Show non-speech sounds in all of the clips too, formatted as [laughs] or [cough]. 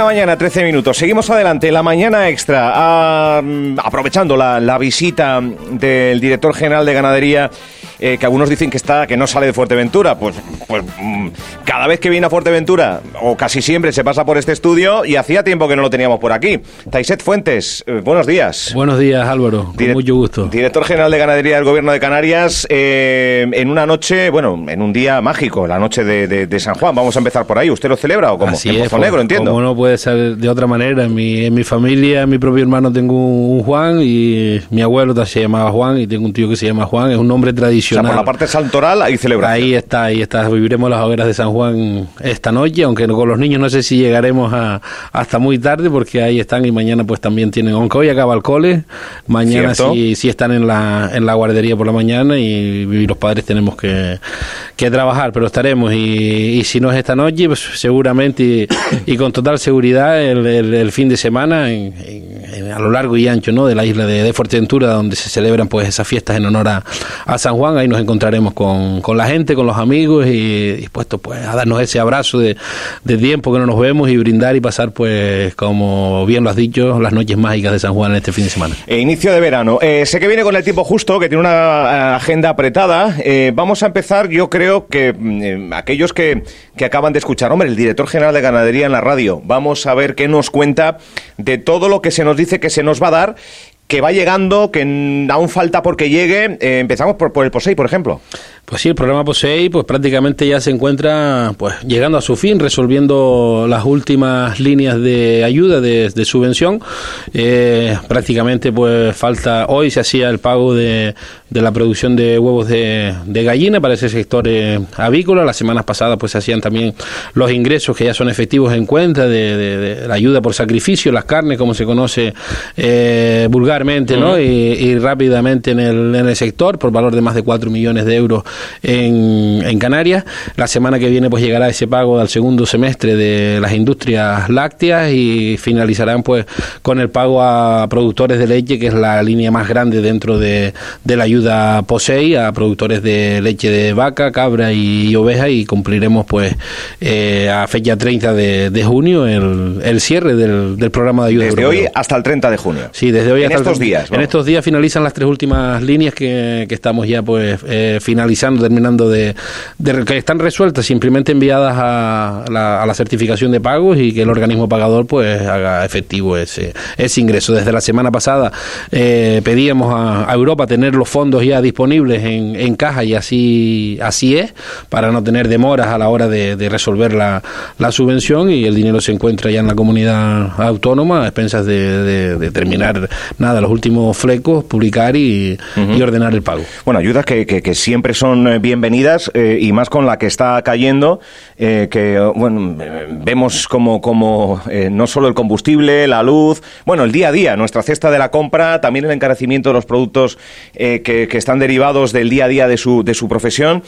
11 de la mañana, 13 minutos. Seguimos adelante. La mañana extra, ah, mm, aprovechando la, la visita del director general de ganadería eh, que algunos dicen que está que no sale de Fuerteventura. Pues, pues mm, cada vez que viene a Fuerteventura, o casi siempre, se pasa por este estudio y hacía tiempo que no lo teníamos por aquí. Taiset Fuentes, eh, buenos días. Buenos días, Álvaro. Con mucho gusto. Director General de Ganadería del Gobierno de Canarias, eh, en una noche, bueno, en un día mágico, la noche de, San Juan. Vamos a empezar por ahí. ¿Usted lo celebra o cómo? Así en Pozo Negro, entiendo. Como no puede ser de otra manera. En mi, en mi familia, en mi propio hermano tengo un, Juan y mi abuelo se llamaba Juan y tengo un tío que se llama Juan. Es un nombre tradicional. O sea, por la parte santoral ahí celebramos. Ahí está, ahí está. Viviremos las hogueras de San Juan esta noche, aunque con los niños no sé si llegaremos a, hasta muy tarde porque ahí están y mañana pues también tienen, aunque hoy acaba el cole, mañana sí, sí, están en la, en la guardería por la mañana y, los padres tenemos que, que, trabajar, pero estaremos y, si no es esta noche, pues seguramente y, con total seguridad el, fin de semana a lo largo y ancho ¿no? de la isla de, de Fuerteventura donde se celebran pues esas fiestas en honor a, a San Juan, ahí nos encontraremos con, con la gente, con los amigos y dispuestos pues a darnos ese abrazo de, de, tiempo que no nos vemos y brindar y pasar pues como bien lo has dicho las noches mágicas de San Juan en este fin de semana. E inicio de verano. Eh, sé que viene con el tiempo justo, que tiene una eh, agenda apretada. Eh, vamos a empezar, yo creo que mm, aquellos que, que acaban de escuchar, hombre, el director general de ganadería en la radio, vamos a ver qué nos cuenta de todo lo que se nos dice que se nos va a dar que va llegando, que aún falta porque llegue. empezamos por, por el POSEI, por ejemplo. Pues sí, el programa POSEI pues prácticamente ya se encuentra pues llegando a su fin, resolviendo las últimas líneas de ayuda, de, subvención. Eh, prácticamente pues falta, hoy se hacía el pago de, de la producción de huevos de, de gallina para ese sector eh, avícola. Las semanas pasadas pues se hacían también los ingresos que ya son efectivos en cuenta de, la ayuda por sacrificio, las carnes como se conoce eh, vulgarmente, ¿no? Y, y, rápidamente en el, en el sector por valor de más de 4 millones de euros en, en Canarias. La semana que viene pues llegará ese pago al segundo semestre de las industrias lácteas y finalizarán pues con el pago a productores de leche, que es la línea más grande dentro de, de la ayuda POSEI, a productores de leche de vaca, cabra y, oveja y cumpliremos pues eh, a fecha 30 de, de junio el, el, cierre del, del, programa de ayuda. Desde hoy hasta el 30 de junio. Sí, desde hoy en hasta estos días. En estos días finalizan las tres últimas líneas que, que estamos ya pues eh, finalizando terminando de, que están resueltas, simplemente enviadas a la, certificación de pagos y que el organismo pagador pues haga efectivo ese, ese ingreso. Desde la semana pasada eh, pedíamos a, Europa tener los fondos ya disponibles en, en, caja y así, así es, para no tener demoras a la hora de, resolver la, la, subvención y el dinero se encuentra ya en la comunidad autónoma a expensas de, terminar nada, los últimos flecos, publicar y, ordenar el pago. Bueno, ayudas que, que siempre son eh, bienvenidas eh, y más con la que está cayendo, eh, que bueno, vemos como, como no solo el combustible, la luz, bueno, el día a día, nuestra cesta de la compra, también el encarecimiento de los productos que, que, están derivados del día a día de su, de su profesión.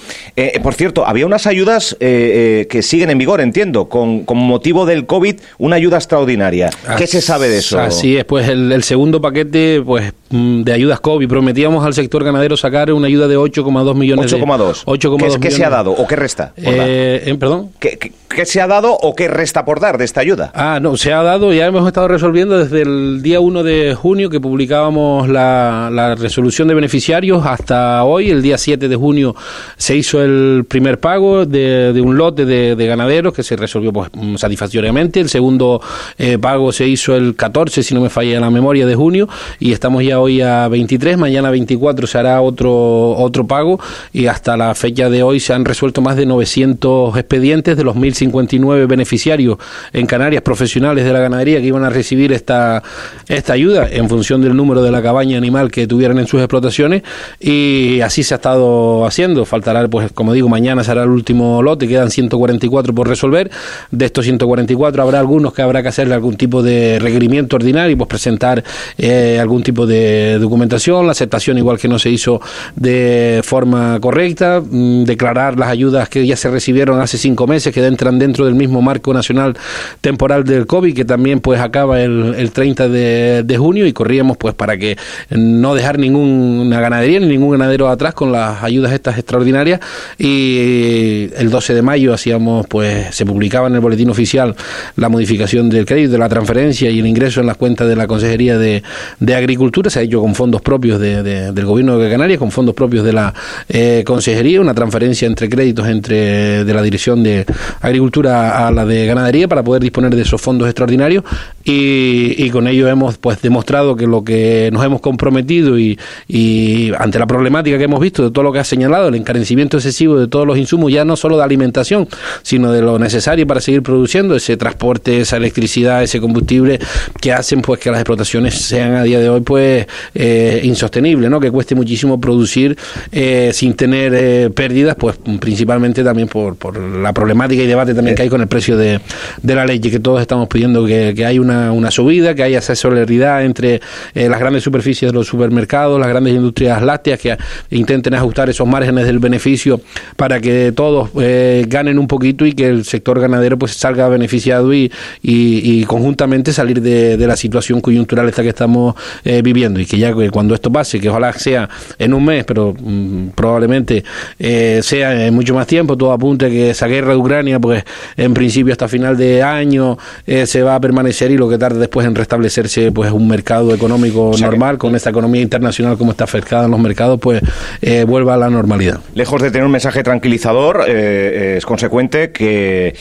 por cierto, había unas ayudas que siguen en vigor, entiendo, con, con, motivo del COVID, una ayuda extraordinaria. ¿Qué se sabe de eso? Así es, pues el, el segundo paquete pues de ayudas COVID, prometíamos al sector ganadero sacar una ayuda de 8,2 millones 8,2. ¿Qué, se ha dado o qué resta? Eh, ¿eh, ¿Perdón? ¿Qué, ¿Qué, se ha dado o qué resta por dar de esta ayuda? Ah, no, se ha dado, ya hemos estado resolviendo desde el día 1 de junio que publicábamos la, la resolución de beneficiarios hasta hoy, el día 7 de junio, se hizo el primer pago de, de un lote de, de, ganaderos que se resolvió pues, satisfactoriamente. El segundo eh, pago se hizo el 14, si no me falla la memoria, de junio y estamos ya hoy a 23, mañana 24 se hará otro, otro pago y hasta la fecha de hoy se han resuelto más de 900 expedientes de los 1.059 beneficiarios en Canarias profesionales de la ganadería que iban a recibir esta, esta ayuda en función del número de la cabaña animal que tuvieran en sus explotaciones y así se ha estado haciendo. Faltará, pues como digo, mañana será el último lote, quedan 144 por resolver. De estos 144 habrá algunos que habrá que hacerle algún tipo de requerimiento ordinario, pues presentar eh, algún tipo de, de documentación, la aceptación igual que no se hizo de forma correcta, mm, declarar las ayudas que ya se recibieron hace cinco meses, que entran dentro del mismo marco nacional temporal del COVID, que también pues acaba el, el 30 de, de junio y corríamos pues para que no dejar ninguna ganadería ni ningún ganadero atrás con las ayudas estas extraordinarias. Y el 12 de mayo hacíamos pues se publicaba en el boletín oficial la modificación del crédito, de la transferencia y el ingreso en las cuentas de la Consejería de, de Agricultura, se hecho con fondos propios de, del Gobierno de Canarias, con fondos propios de la eh, Consejería, una transferencia entre créditos entre de la Dirección de Agricultura a la de Ganadería para poder disponer de esos fondos extraordinarios. Y, y con ello hemos pues demostrado que lo que nos hemos comprometido y, y ante la problemática que hemos visto de todo lo que ha señalado, el encarecimiento excesivo de todos los insumos, ya no solo de alimentación, sino de lo necesario para seguir produciendo ese transporte, esa electricidad, ese combustible que hacen pues que las explotaciones sean a día de hoy pues eh, insostenibles, ¿no? Que cueste muchísimo producir eh, sin tener eh, pérdidas, pues principalmente también por, por la problemática y debate también que hay con el precio de, de la leche, que todos estamos pidiendo que, que hay una, una subida, que haya esa solidaridad entre las grandes superficies de los supermercados, las grandes industrias lácteas que intenten ajustar esos márgenes del beneficio para que todos ganen un poquito y que el sector ganadero pues salga beneficiado y, y, y conjuntamente salir de, de, la situación coyuntural esta que estamos eh, y que ya cuando esto pase, que ojalá sea en un mes, pero mm, probablemente eh, sea en mucho más tiempo, todo apunta que esa guerra de Ucrania pues en principio hasta final de año eh, se va a permanecer y lo que tarde después en restablecerse pues un mercado económico o sea normal, que... con esta economía internacional como está afectada en los mercados, pues eh, vuelva a la normalidad. Lejos de tener un mensaje tranquilizador, eh, es consecuente que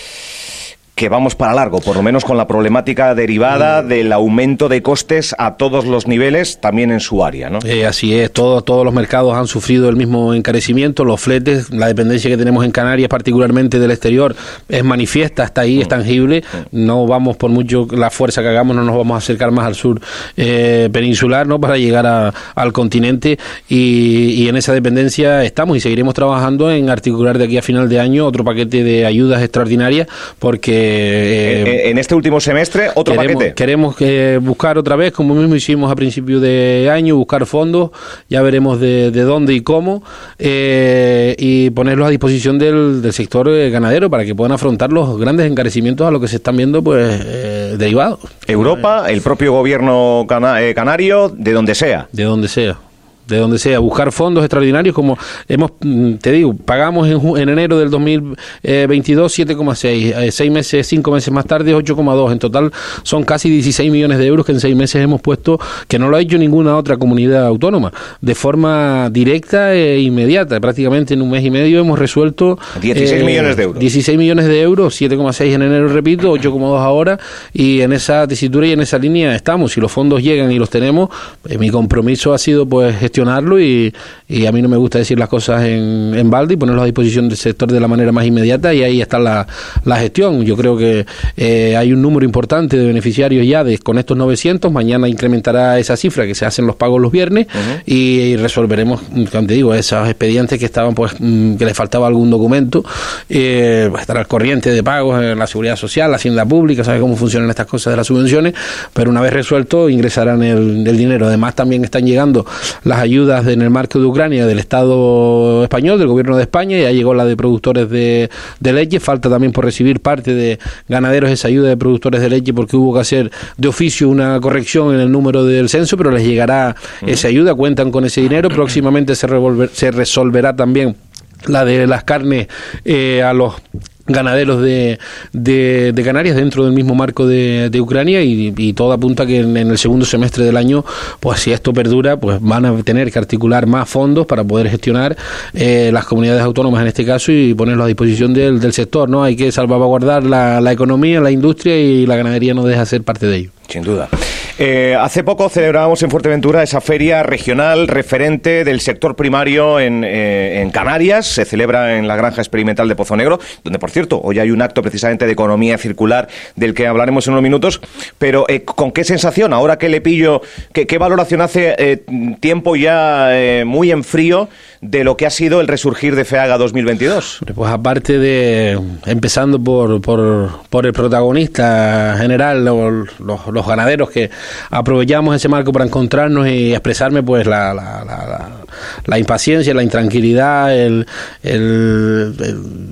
que vamos para largo, por lo menos con la problemática derivada del aumento de costes a todos los niveles, también en su área, ¿no? Eh, así es, todo, todos los mercados han sufrido el mismo encarecimiento, los fletes, la dependencia que tenemos en Canarias, particularmente del exterior, es manifiesta, está ahí, mm. es tangible, no vamos por mucho la fuerza que hagamos, no nos vamos a acercar más al sur eh, peninsular, ¿no? Para llegar a, al continente y, y en esa dependencia estamos y seguiremos trabajando en articular de aquí a final de año otro paquete de ayudas extraordinarias porque eh, en, este último semestre, otro queremos, paquete. Queremos eh, buscar otra vez, como mismo hicimos a principio de año, buscar fondos, ya veremos de, de dónde y cómo, eh, y ponerlos a disposición del, del sector eh, ganadero para que puedan afrontar los grandes encarecimientos a lo que se están viendo pues eh, derivados. Europa, el propio gobierno cana canario, de donde sea. De donde sea de donde sea, buscar fondos extraordinarios como hemos, mm, te digo, pagamos en, en enero del 2022 7,6, eh, seis meses, cinco meses más tarde 8,2, en total son casi 16 millones de euros que en seis meses hemos puesto, que no lo ha hecho ninguna otra comunidad autónoma, de forma directa e inmediata, prácticamente en un mes y medio hemos resuelto 16 eh, millones de euros. 16 millones de euros, 7,6 en enero, repito, 8,2 ahora, y en esa tesitura y en esa línea estamos, si los fondos llegan y los tenemos, eh, mi compromiso ha sido pues gestionarlo y, y, a mí no me gusta decir las cosas en, en balde y ponerlo a disposición del sector de la manera más inmediata y ahí está la, la gestión. Yo creo que eh, hay un número importante de beneficiarios ya de, con estos 900, mañana incrementará esa cifra que se hacen los pagos los viernes uh -huh. y, y, resolveremos, como te digo, esos expedientes que estaban pues mm, que les faltaba algún documento, eh, pues estar al corriente de pagos en la seguridad social, la hacienda pública, sabe cómo funcionan estas cosas de las subvenciones, pero una vez resuelto ingresarán el, el dinero. Además también están llegando las ayudas en el marco de Ucrania del Estado español, del gobierno de España, ya llegó la de productores de, de, leche, falta también por recibir parte de ganaderos esa ayuda de productores de leche porque hubo que hacer de oficio una corrección en el número del censo, pero les llegará esa ayuda, cuentan con ese dinero, próximamente se, revolver, se resolverá también la de las carnes eh, a los ganaderos de, de, Canarias dentro del mismo marco de, de Ucrania y, todo apunta que en, en, el segundo semestre del año, pues si esto perdura, pues van a tener que articular más fondos para poder gestionar eh, las comunidades autónomas en este caso y ponerlos a disposición del, del sector, ¿no? Hay que salvaguardar la, la economía, la industria y la ganadería no deja ser parte de ello. Sin duda. Eh, hace poco celebrábamos en Fuerteventura esa feria regional referente del sector primario en, eh, en, Canarias. Se celebra en la granja experimental de Pozo Negro, donde, por cierto, hoy hay un acto precisamente de economía circular del que hablaremos en unos minutos. Pero, eh, ¿con qué sensación? Ahora que le pillo, ¿qué, qué valoración hace eh, tiempo ya eh, muy en frío de lo que ha sido el resurgir de FEAGA 2022? Pues aparte de, empezando por, por, el protagonista general, los, los, ganaderos que aprovechamos ese marco para encontrarnos y expresarme pues la, la, la, impaciencia, la intranquilidad, el,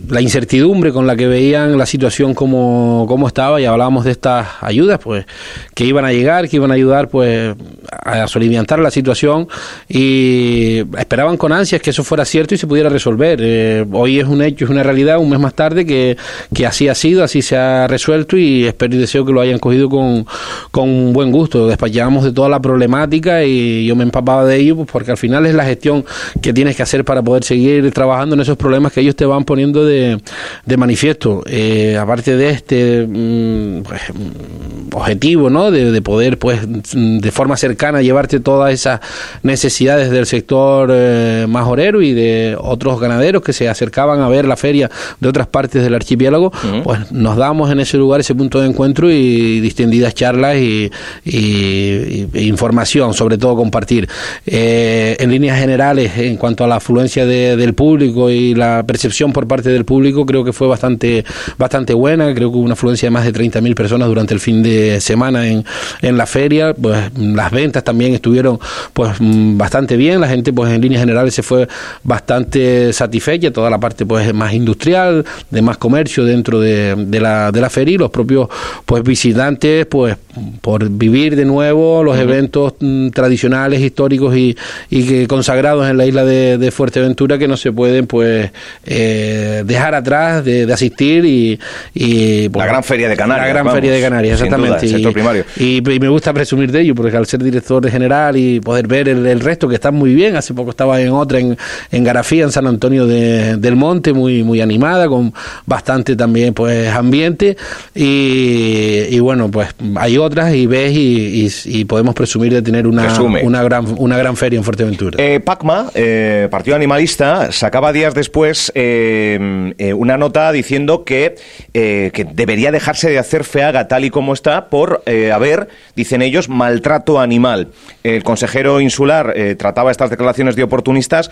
la incertidumbre con la que veían la situación como, como estaba y hablábamos de estas ayudas pues que iban a llegar, que iban a ayudar pues a soliviantar la situación y esperaban con ansias que eso fuera cierto y se pudiera resolver. Eh, hoy es un hecho, es una realidad, un mes más tarde que, que así ha sido, así se ha resuelto y espero y deseo que lo hayan cogido con, con buen gusto. Despachábamos de toda la problemática y yo me empapaba de ello pues, porque al final es la gestión que tienes que hacer para poder seguir trabajando en esos problemas que ellos te van poniendo de, de manifiesto. Eh, aparte de este mm, pues, mm, objetivo, ¿no? De, de poder, pues, de forma cercana llevarte todas esas necesidades del sector eh, majorero y de otros ganaderos que se acercaban a ver la feria de otras partes del archipiélago, pues nos damos en ese lugar ese punto de encuentro y distendidas charlas y, información, sobre todo compartir. Eh, en líneas generales, en cuanto a la afluencia del público y la percepción por parte del público, creo que fue bastante, bastante buena, creo que hubo una afluencia de más de 30.000 personas durante el fin de semana en, en la feria, pues las ventas también estuvieron pues bastante bien, la gente pues en líneas generales se fue bastante satisfecha, toda la parte pues más industrial, de más comercio dentro de, de, la, de la feria y los propios pues visitantes pues por vivir de nuevo los eventos mm, tradicionales, históricos y, y que consagrados en la isla de, Fuerteventura que no se pueden pues eh, dejar atrás de, asistir y, y pues, la gran feria de Canarias la gran feria de Canarias exactamente y, y, me gusta presumir de ello porque al ser director de general y poder ver el, resto que está muy bien hace poco estaba en otra en, en Garafía en San Antonio del Monte muy muy animada con bastante también pues ambiente. Y, bueno pues hay otras y ves y, podemos presumir de tener una, una gran una gran feria en Fuerteventura. Eh, Pacma eh, Partido Animalista sacaba días después eh, eh, una nota diciendo que, que debería dejarse de hacer FEAGA tal y como está por haber, dicen ellos, maltrato animal. El consejero insular trataba estas declaraciones de oportunistas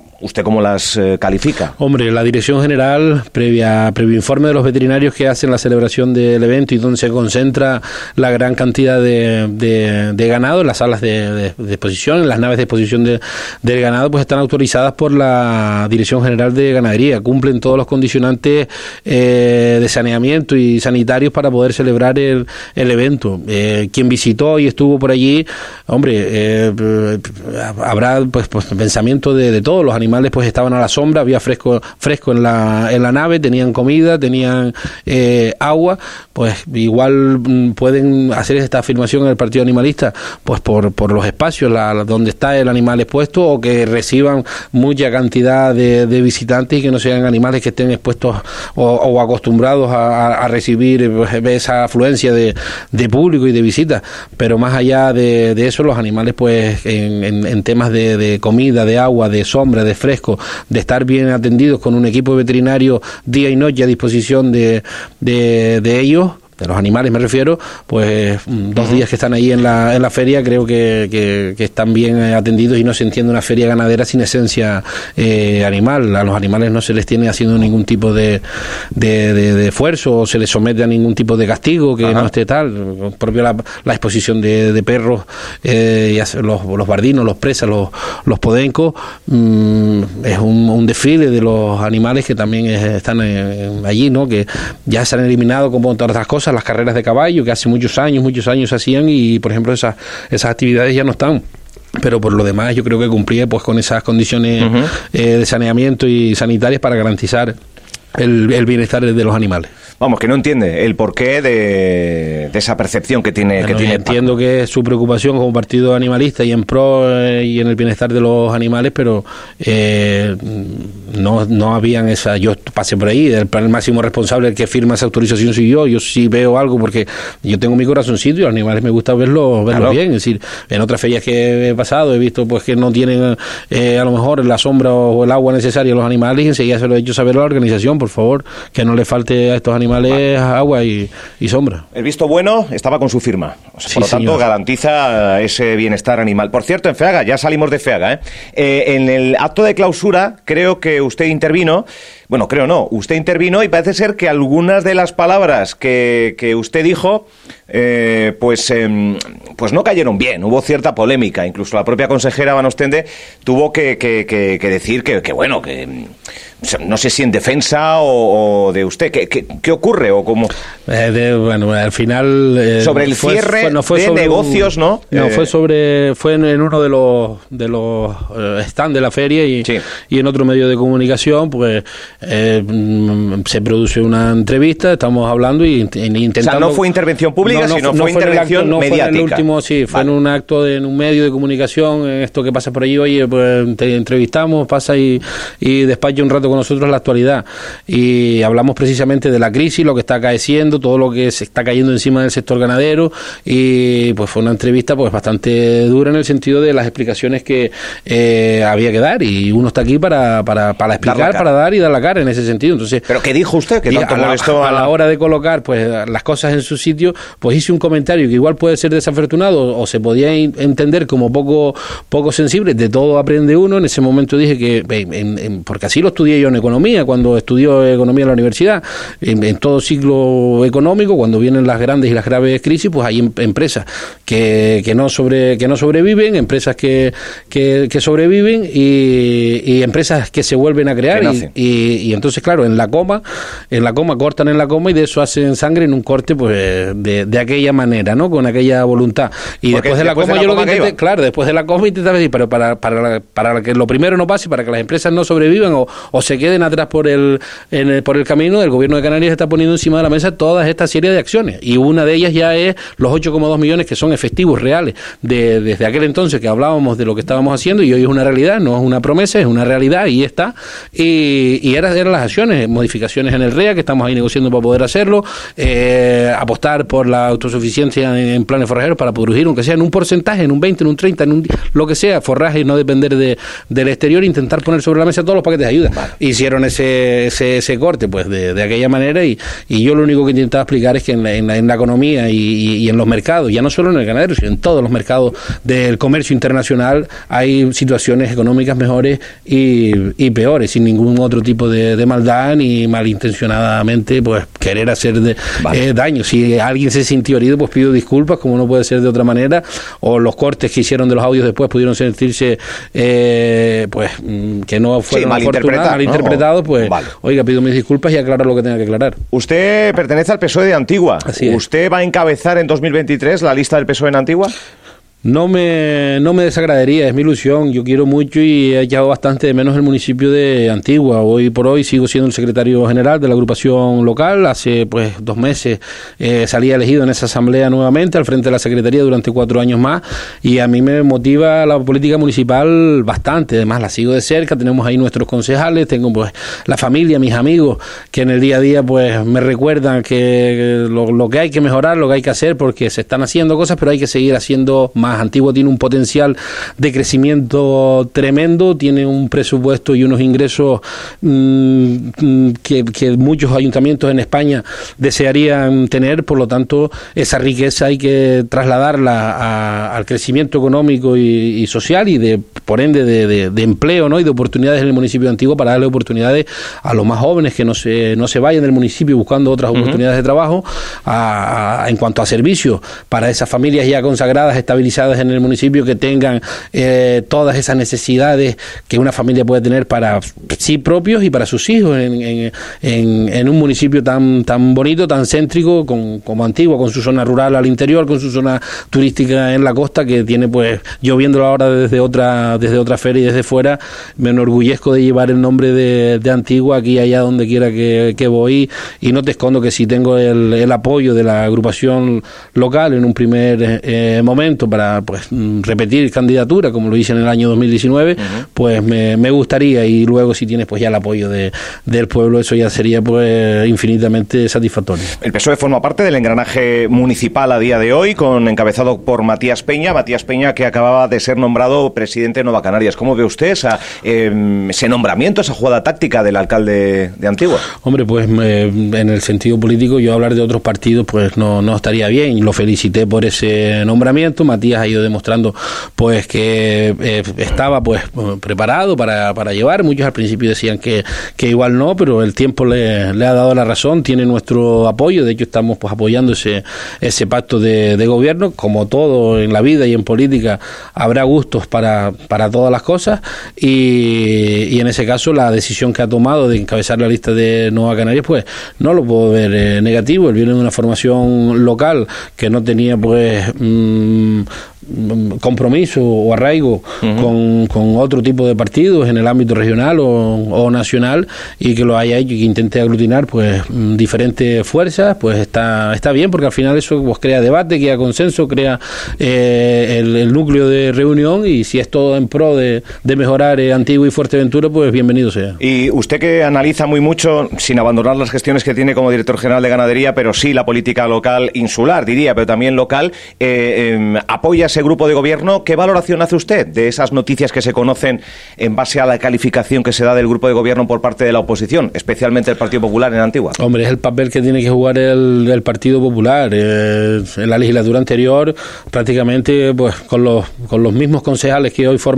¿Usted cómo las eh, califica? Hombre, la Dirección General, previa, previo informe de los veterinarios que hacen la celebración del evento y donde se concentra la gran cantidad de, de, ganado en las salas de, exposición, en las naves de exposición del ganado, pues están autorizadas por la Dirección General de Ganadería. Cumplen todos los condicionantes eh, de saneamiento y sanitarios para poder celebrar el, el evento. Eh, quien visitó y estuvo por allí, hombre, habrá pues, pues pensamiento de, de todos los animales animales pues estaban a la sombra, había fresco, fresco en la, en la nave, tenían comida, tenían eh, agua, pues igual mm, pueden hacer esta afirmación en el Partido Animalista, pues por, por los espacios la, donde está el animal expuesto o que reciban mucha cantidad de, visitantes y que no sean animales que estén expuestos o, acostumbrados a, recibir pues, esa afluencia de, público y de visitas. Pero más allá de, eso, los animales pues en, temas de, de comida, de agua, de sombra, de fresco, de estar bien atendidos con un equipo veterinario día y noche a disposición de, de, de ellos, de los animales me refiero, pues mm, dos días que están ahí en la, en la feria creo que, que, están bien eh, atendidos y no se entiende una feria ganadera sin esencia eh, animal. A los animales no se les tiene haciendo ningún tipo de, de, esfuerzo o se les somete a ningún tipo de castigo que no esté tal. Propio la, la exposición de, perros, eh, los, los bardinos, los presas, los, los podencos, mm, es un, un, desfile de los animales que también están allí, ¿no? que ya se han eliminado como todas otras cosas las carreras de caballo, que hace muchos años, muchos años hacían y, por ejemplo, esas, esas actividades ya no están pero por lo demás yo creo que cumplía pues con esas condiciones eh, de saneamiento y sanitarias para garantizar el, el bienestar de los animales. Vamos, que no entiende el porqué de, esa percepción que tiene. que tiene entiendo que es su preocupación como partido animalista y en pro eh, y en el bienestar de los animales, pero eh, no, no habían esa. Yo pasé por ahí, el, el máximo responsable el que firma esa autorización soy yo. Yo sí veo algo porque yo tengo mi corazoncito y los animales me gusta verlos verlo bien. Es decir, en otras ferias que he pasado he visto pues que no tienen eh, a lo mejor la sombra o el agua necesaria a los animales y enseguida se lo he hecho saber a la organización, por favor, que no le falte a estos animales agua y, sombra. El visto bueno estaba con su firma. Por lo tanto, garantiza ese bienestar animal. Por cierto, en FEAGA, ya salimos de FEAGA, ¿eh? ¿eh? en el acto de clausura creo que usted intervino, bueno, creo no, usted intervino y parece ser que algunas de las palabras que, que usted dijo eh, pues, em, pues no cayeron bien. Hubo cierta polémica. Incluso la propia consejera Van Ostende tuvo que, decir que, bueno, que no sé si en defensa o, de usted. ¿Qué, qué, ocurre o cómo? Eh, bueno, al final... Eh, sobre el cierre de negocios, ¿no? No, fue sobre fue en, uno de los de los stands de la feria y, y en otro medio de comunicación, pues mm, se produce una entrevista, estamos hablando y intentando... O sea, no fue intervención pública, no, fue, intervención mediática. Fue en el último, sí, fue en un acto de, en un medio de comunicación, en esto que pasa por allí, oye, pues te entrevistamos, pasa y, y despacha un rato con nosotros la actualidad. Y hablamos precisamente de la crisis, lo que está acaeciendo, todo lo que se está cayendo encima del sector ganadero, y pues fue una entrevista pues bastante dura en el sentido de las explicaciones que eh, había que dar, y uno está aquí para, para, para explicar, para dar y dar la cara en ese sentido. Entonces, ¿Pero qué dijo usted? que tanto a a la hora de colocar pues las cosas en su sitio, pues hice un comentario que igual puede ser desafortunado o se podía entender como poco, poco sensible, de todo aprende uno. En ese momento dije que, porque así lo estudié yo en economía, cuando estudió economía en la universidad, en, todo ciclo económico, cuando vienen las grandes y las graves crisis, pues hay em, empresas que, que, no, sobre, que no sobreviven, empresas que, que, sobreviven y, empresas que se vuelven a crear. Y, y, entonces, claro, en la coma, en la coma cortan en la coma y de eso hacen sangre en un corte pues de aquella manera, ¿no? Con aquella voluntad. Y después de la coma, yo lo que intenté, claro, después de la coma intenté decir, pero para, para, para que lo primero no pase, para que las empresas no sobrevivan o, o se queden atrás por el, en por el camino, el gobierno de Canarias está poniendo encima de la mesa todas esta serie de acciones. Y una de ellas ya es los 8,2 millones que son efectivos reales de, desde aquel entonces que hablábamos de lo que estábamos haciendo y hoy es una realidad, no es una promesa, es una realidad y está. Y, y eran, eran las acciones, modificaciones en el REA que estamos ahí negociando para poder hacerlo, eh, apostar por la autosuficiencia en, planes forrajeros para producir, aunque sea en un porcentaje, en un 20, en un 30, en un lo que sea, forraje y no depender de, del exterior, intentar poner sobre la mesa todos los paquetes de ayuda. Hicieron ese, ese, corte pues de, de aquella manera y, y, yo lo único que intentaba explicar es que en la, en la, economía y, y, en los mercados, ya no solo en el ganadero, sino en todos los mercados del comercio internacional, hay situaciones económicas mejores y, peores, sin ningún otro tipo de, de, maldad ni malintencionadamente pues querer hacer de, eh, daño. Si alguien se sintió herido, pues pido disculpas, como no puede ser de otra manera, o los cortes que hicieron de los audios después pudieron sentirse, eh, pues, mm, que no fueron mal, interpretados, pues, oiga, pido mis disculpas y aclaro lo que tenga que aclarar. Usted pertenece al PSOE de Antigua. ¿Usted va a encabezar en 2023 la lista del PSOE en Antigua? No me, no me desagradaría, es mi ilusión. Yo quiero mucho y he echado bastante de menos el municipio de Antigua. Hoy por hoy sigo siendo el secretario general de la agrupación local. Hace pues dos meses eh, salí elegido en esa asamblea nuevamente al frente de la secretaría durante cuatro años más y a mí me motiva la política municipal bastante. Además la sigo de cerca, tenemos ahí nuestros concejales, tengo pues la familia, mis amigos que en el día a día pues me recuerdan que lo, lo que hay que mejorar, lo que hay que hacer porque se están haciendo cosas, pero hay que seguir haciendo más antiguo tiene un potencial de crecimiento tremendo, tiene un presupuesto y unos ingresos mm, mm, que, muchos ayuntamientos en España desearían tener, por lo tanto, esa riqueza hay que trasladarla al crecimiento económico y, social y de por ende de, empleo ¿no? y de oportunidades en el municipio de Antiguo para darle oportunidades a los más jóvenes que no se, no se vayan del municipio buscando otras oportunidades de trabajo, en cuanto a servicios para esas familias ya consagradas, estabilizadas en el municipio que tengan eh, todas esas necesidades que una familia puede tener para sí propios y para sus hijos en, en, un municipio tan tan bonito, tan céntrico con, como Antigua, con su zona rural al interior, con su zona turística en la costa que tiene pues yo viéndolo ahora desde otra desde otra feria y desde fuera me enorgullezco de llevar el nombre de, de Antigua aquí allá donde quiera que, que, voy. Y no te escondo que si tengo el, el apoyo de la agrupación local en un primer eh, momento para pues repetir candidatura, como lo hice en el año 2019, pues me, gustaría. Y luego si tienes pues ya el apoyo de, del pueblo, eso ya sería pues infinitamente satisfactorio. El PSOE forma parte del engranaje municipal a día de hoy, con encabezado por Matías Peña, Matías Peña que acababa de ser nombrado presidente Canarias. ¿Cómo ve usted em, ese nombramiento, esa jugada táctica del alcalde de Antigua? Hombre, pues en el sentido político yo hablar de otros partidos pues no, no estaría bien. Lo felicité por ese nombramiento. Matías ha ido demostrando pues que eh, estaba pues preparado para, para llevar. Muchos al principio decían que, que igual no, pero el tiempo le, le, ha dado la razón, tiene nuestro apoyo. De hecho, estamos pues apoyando ese, ese pacto de, de gobierno. Como todo en la vida y en política, habrá gustos para, para todas las cosas. Y, y en ese caso, la decisión que ha tomado de encabezar la lista de Nueva Canarias, pues no lo puedo ver eh, negativo. Él viene de una formación local que no tenía pues mmm, compromiso o arraigo con, con, otro tipo de partidos en el ámbito regional o, o, nacional y que lo haya hecho y que intente aglutinar pues diferentes fuerzas pues está está bien porque al final eso pues crea debate crea consenso crea eh, el, el, núcleo de reunión y si es todo en pro de, de mejorar eh, Antigua y Fuerteventura pues bienvenido sea y usted que analiza muy mucho sin abandonar las gestiones que tiene como director general de ganadería pero sí la política local insular diría pero también local eh, eh, apoya ese grupo de gobierno. ¿Qué valoración hace usted de esas noticias que se conocen en base a la calificación que se da del grupo de gobierno por parte de la oposición, especialmente el Partido Popular en Antigua? Hombre, es el papel que tiene que jugar el, el Partido Popular. Eh, en la legislatura anterior, prácticamente pues con los, con los mismos concejales que hoy forman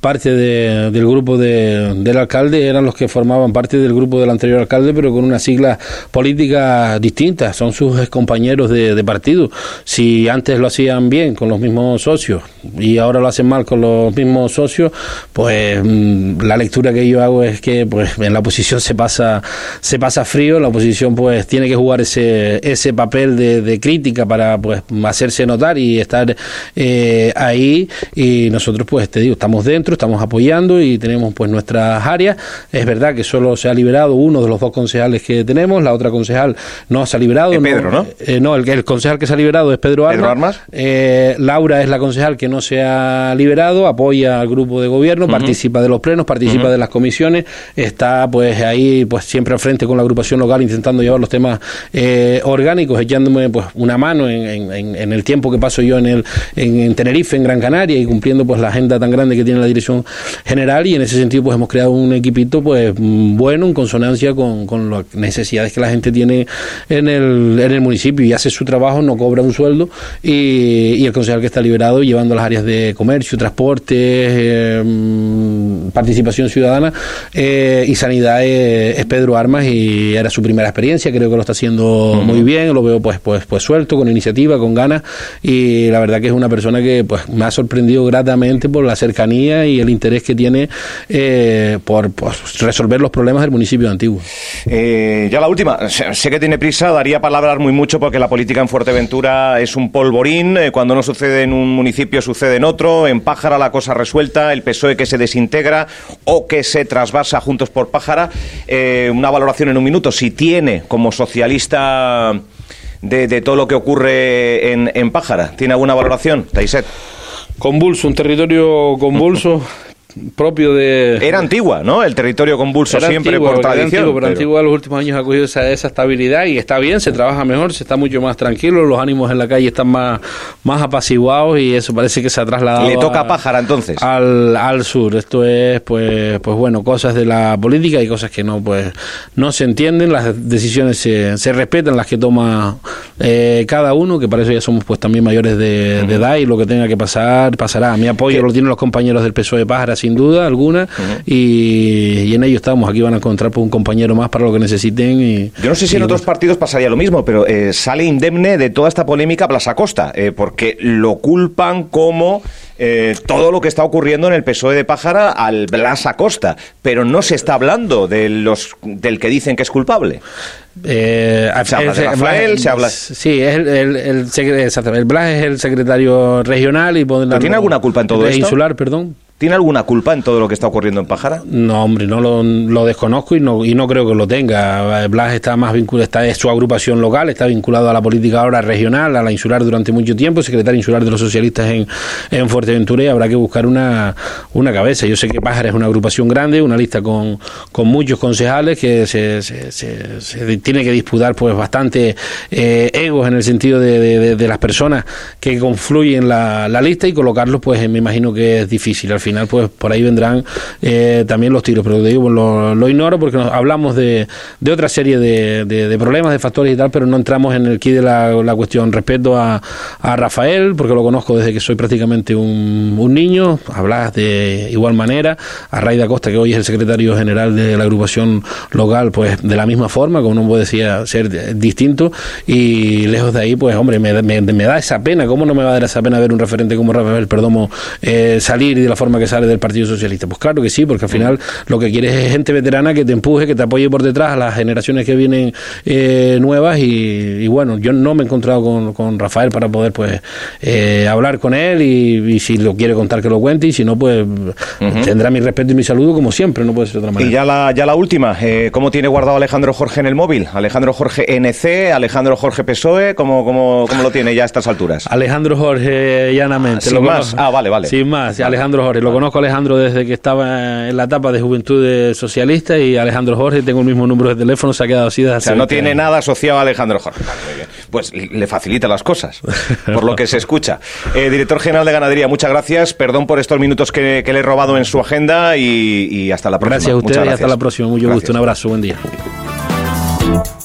parte de, del grupo de, del alcalde, eran los que formaban parte del grupo del anterior alcalde, pero con unas siglas políticas distintas. Son sus compañeros de, de partido. Si antes lo hacían bien con los mismos socios, y ahora lo hacen mal con los mismos socios, pues mm, la lectura que yo hago es que pues en la oposición se pasa se pasa frío, la oposición pues tiene que jugar ese ese papel de, de crítica para pues hacerse notar y estar eh, ahí y nosotros pues te digo, estamos dentro, estamos apoyando y tenemos pues nuestras áreas. Es verdad que solo se ha liberado uno de los dos concejales que tenemos, la otra concejal no se ha liberado. Es Pedro, ¿no? Eh, no, el, el, concejal que se ha liberado es Pedro Armas. ¿Pedro Armas? Eh, Laura es la concejal que no se ha liberado, apoya al grupo de gobierno, uh -huh. participa de los plenos, participa uh -huh. de las comisiones, está pues ahí pues siempre al frente con la agrupación local intentando llevar los temas eh, orgánicos, echándome pues una mano en, en, en, el tiempo que paso yo en el en, Tenerife, en Gran Canaria y cumpliendo pues la agenda tan grande que tiene la dirección general y en ese sentido pues hemos creado un equipito pues bueno en consonancia con, con las necesidades que la gente tiene en el, en el municipio y hace su trabajo, no cobra un sueldo y, y el concejal que está liberado llevando las áreas de comercio, transporte, eh, participación ciudadana eh, y sanidad es, es, Pedro Armas y era su primera experiencia, creo que lo está haciendo uh -huh. muy bien, lo veo pues, pues, pues suelto, con iniciativa, con ganas y la verdad que es una persona que pues me ha sorprendido gratamente por la cercanía y el interés que tiene eh, por pues, resolver los problemas del municipio de Antiguo. Eh, ya la última, sé que tiene prisa, daría para hablar muy mucho porque la política en Fuerteventura es un polvorín, eh, cuando no sucede en un municipio sucede en otro, en Pájara la cosa resuelta, el PSOE que se desintegra o que se trasvasa juntos por Pájara, eh, una valoración en un minuto, si tiene como socialista de, de todo lo que ocurre en, en Pájara, ¿tiene alguna valoración, Taiset? Convulso, un territorio convulso. [laughs] propio de... Era antigua, ¿no? El territorio convulso era siempre antigua, por tradición. Antiguo, pero, pero Antigua en los últimos años ha cogido esa, esa, estabilidad y está bien, se trabaja mejor, se está mucho más tranquilo, los ánimos en la calle están más, más apaciguados y eso parece que se ha trasladado... Le toca a Pájara entonces. Al, al sur. Esto es, pues, pues bueno, cosas de la política y cosas que no, pues, no se entienden, las decisiones se, se respetan, las que toma eh, cada uno, que para eso ya somos pues también mayores de, uh -huh. de edad y lo que tenga que pasar, pasará. Mi apoyo ¿Qué? lo tienen los compañeros del PSOE de Pájara, sin duda alguna, uh -huh. y, y, en ello estamos. Aquí van a encontrar pues, un compañero más para lo que necesiten. Y, Yo no sé si en otros partidos pasaría lo mismo, pero eh, sale indemne de toda esta polémica Blas Acosta, eh, porque lo culpan como eh, todo lo que está ocurriendo en el PSOE de Pájara al Blas Acosta, pero no se está hablando de los del que dicen que es culpable. Eh, se habla de Rafael, se habla... Sí, es el, el, Blas es el secretario regional y... ¿Tiene alguna culpa en todo esto? Insular, perdón. ¿Tiene alguna culpa en todo lo que está ocurriendo en Pájara? No, hombre, no lo, lo desconozco y no, y no creo que lo tenga. Blas está más vinculado, está, es su agrupación local, está vinculado a la política ahora regional, a la insular durante mucho tiempo, secretario insular de los socialistas en, en Fuerteventura y habrá que buscar una, una cabeza. Yo sé que Pájara es una agrupación grande, una lista con, con muchos concejales que se, se, se, se tiene que disputar pues bastante eh, egos en el sentido de, de, las personas que confluyen la, la lista y colocarlos pues me imagino que es difícil. Al final, pues por ahí vendrán eh, también los tiros. Pero digo, lo, lo ignoro porque nos hablamos de, de otra serie de, problemas, de factores y tal, pero no entramos en el key de la, la cuestión. Respeto a, a, Rafael, porque lo conozco desde que soy prácticamente un, un niño, hablas de igual manera. A Raida Costa, que hoy es el secretario general de la agrupación local, pues de la misma forma, como decía ser distinto. Y lejos de ahí, pues hombre, me, me, me da esa pena. ¿Cómo no me va a dar esa pena ver un referente como Rafael Perdomo eh, salir de la forma que sale del Partido Socialista? Pues claro que sí, porque al final lo que quieres es gente veterana que te empuje, que te apoye por detrás a las generaciones que vienen eh, nuevas. Y, y, bueno, yo no me he encontrado con, con Rafael para poder pues eh, hablar con él y, y, si lo quiere contar que lo cuente y si no, pues uh -huh. tendrá mi respeto y mi saludo como siempre, no puede ser de otra manera. Y ya la, ya la última, eh, ¿cómo tiene guardado Alejandro Jorge en el móvil? Alejandro Jorge NC, Alejandro Jorge PSOE, ¿cómo, cómo, cómo lo tiene ya a estas alturas? Alejandro Jorge, llanamente. Ah, sin más. Ah, vale, vale. Sin más, Alejandro Jorge. Lo conozco a Alejandro desde que estaba en la etapa de Juventud Socialista y Alejandro Jorge, tengo el mismo número de teléfono, se ha quedado así desde O sea, no tiene años. nada asociado a Alejandro Jorge. Pues le facilita las cosas, [laughs] por lo que se escucha. Eh, director general de Ganadería, muchas gracias. Perdón por estos minutos que, que le he robado en su agenda y, y hasta la próxima. Gracias a ustedes y hasta la próxima. Mucho gracias. gusto. Un abrazo. Buen día. Thank you.